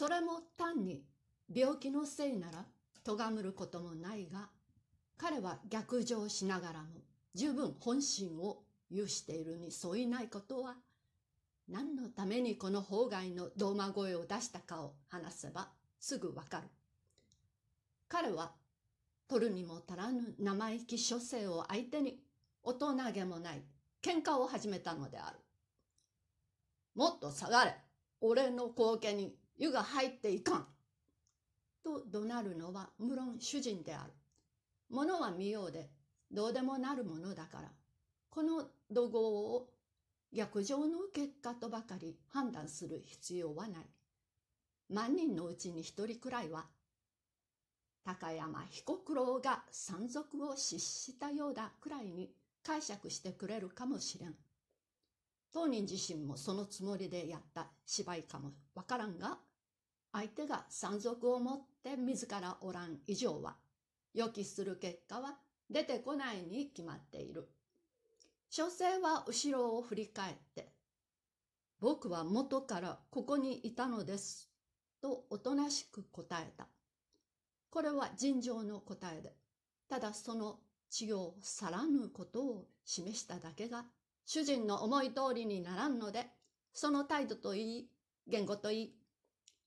それも単に病気のせいなら咎むることもないが、彼は逆上しながらも十分本心を有しているに相違ないことは、何のためにこの法外のドーマ声を出したかを話せばすぐわかる。彼は取るにも足らぬ生意気諸生を相手に大人げもない喧嘩を始めたのである。もっと下がれ俺の後家に湯が入っていかんと怒鳴るのは無論主人である。物は見ようでどうでもなるものだから、この怒号を逆上の結果とばかり判断する必要はない。万人のうちに一人くらいは高山彦九郎が山賊を失したようだくらいに解釈してくれるかもしれん。当人自身もそのつもりでやった芝居かもわからんが、相手が山賊を持って自らおらん以上は、予期する結果は出てこないに決まっている。所詮は後ろを振り返って、僕は元からここにいたのです、とおとなしく答えた。これは尋常の答えで、ただその血を去らぬことを示しただけが、主人の思い通りにならんので、その態度といい、言語といい、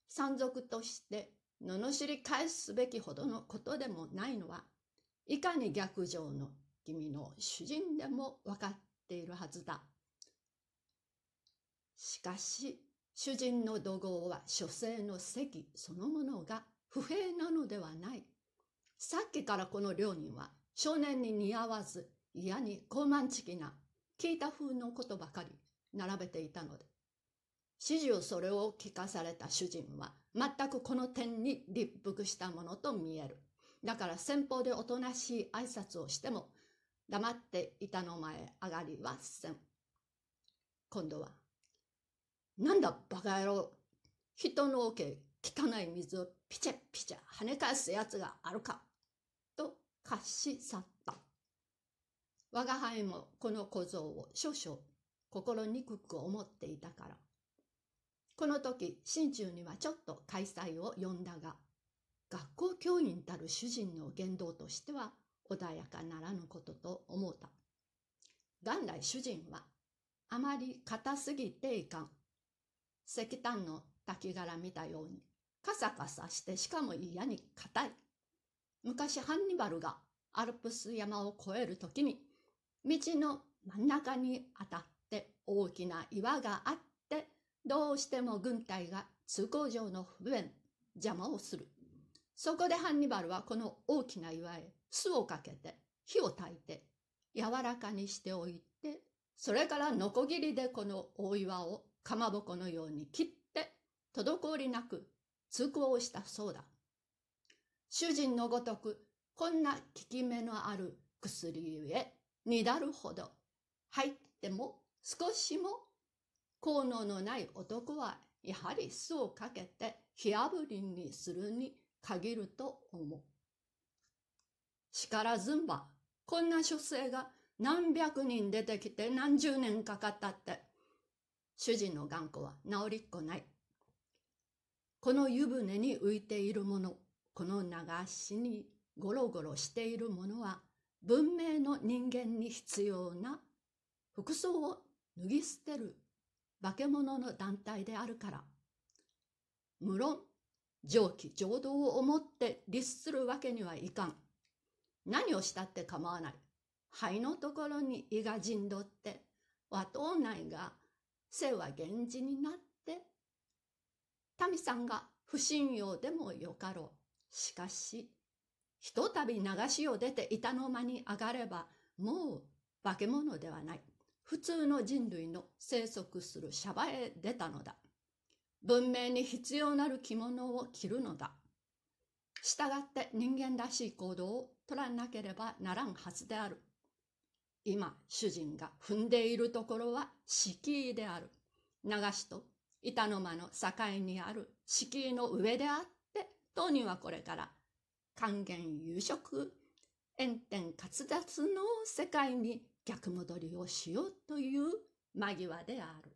山賊として罵り返すべきほどのことでもないのは、いかに逆上の君の主人でも分かっているはずだ。しかし、主人の怒号は書生の席そのものが不平なのではない。さっきからこの両人は少年に似合わず嫌に高慢ちきな聞いた風のことばかり並べていたので。始終それを聞かされた主人は全くこの点に立腹したものと見える。だから先方でおとなしい挨拶をしても黙って板の前上がりはせん。今度は、なんだバカ野郎、人の桶汚い水をピチャピチャ跳ね返すやつがあるかと貸し去った。我が輩もこの小僧を少々心憎く思っていたから。この時、心中にはちょっと開催を呼んだが、学校教員たる主人の言動としては穏やかならぬことと思うた。元来主人はあまり硬すぎていかん。石炭の滝殻見たようにカサカサしてしかも嫌に硬い。昔ハンニバルがアルプス山を越えるときに、道の真ん中に当たって大きな岩があって、どうしても軍隊が通行上の不便、邪魔をする。そこでハンニバルはこの大きな岩へ巣をかけて火を焚いて柔らかにしておいて、それからノコギリでこの大岩をかまぼこのように切って、滞りなく通行をしたそうだ。主人のごとく、こんな効き目のある薬ゆえ、にだるほど、入っても少しも効能のない男は、やはり巣をかけて火あぶりにするに限ると思う。しからずんば、こんな書生が何百人出てきて何十年かかったって、主人の頑固は治りっこない。この湯船に浮いているもの、この流しにゴロゴロしているものは、文明の人間に必要な服装を脱ぎ捨てる化け物の団体であるから。無論、上気浄土を思って律するわけにはいかん。何をしたって構わない。肺のところに胃が陣取って、和党内が生は源氏になって、民さんが不信用でもよかろう。しかし、ひとたび流しを出て板の間に上がれば、もう化け物ではない。普通の人類の生息するシャバへ出たのだ。文明に必要なる着物を着るのだ。従って人間らしい行動を取らなければならんはずである。今、主人が踏んでいるところは敷居である。流しと板の間の境にある敷居の上であって、当人はこれから還元夕食、炎天滑脱の世界に逆戻りをしようという間際である。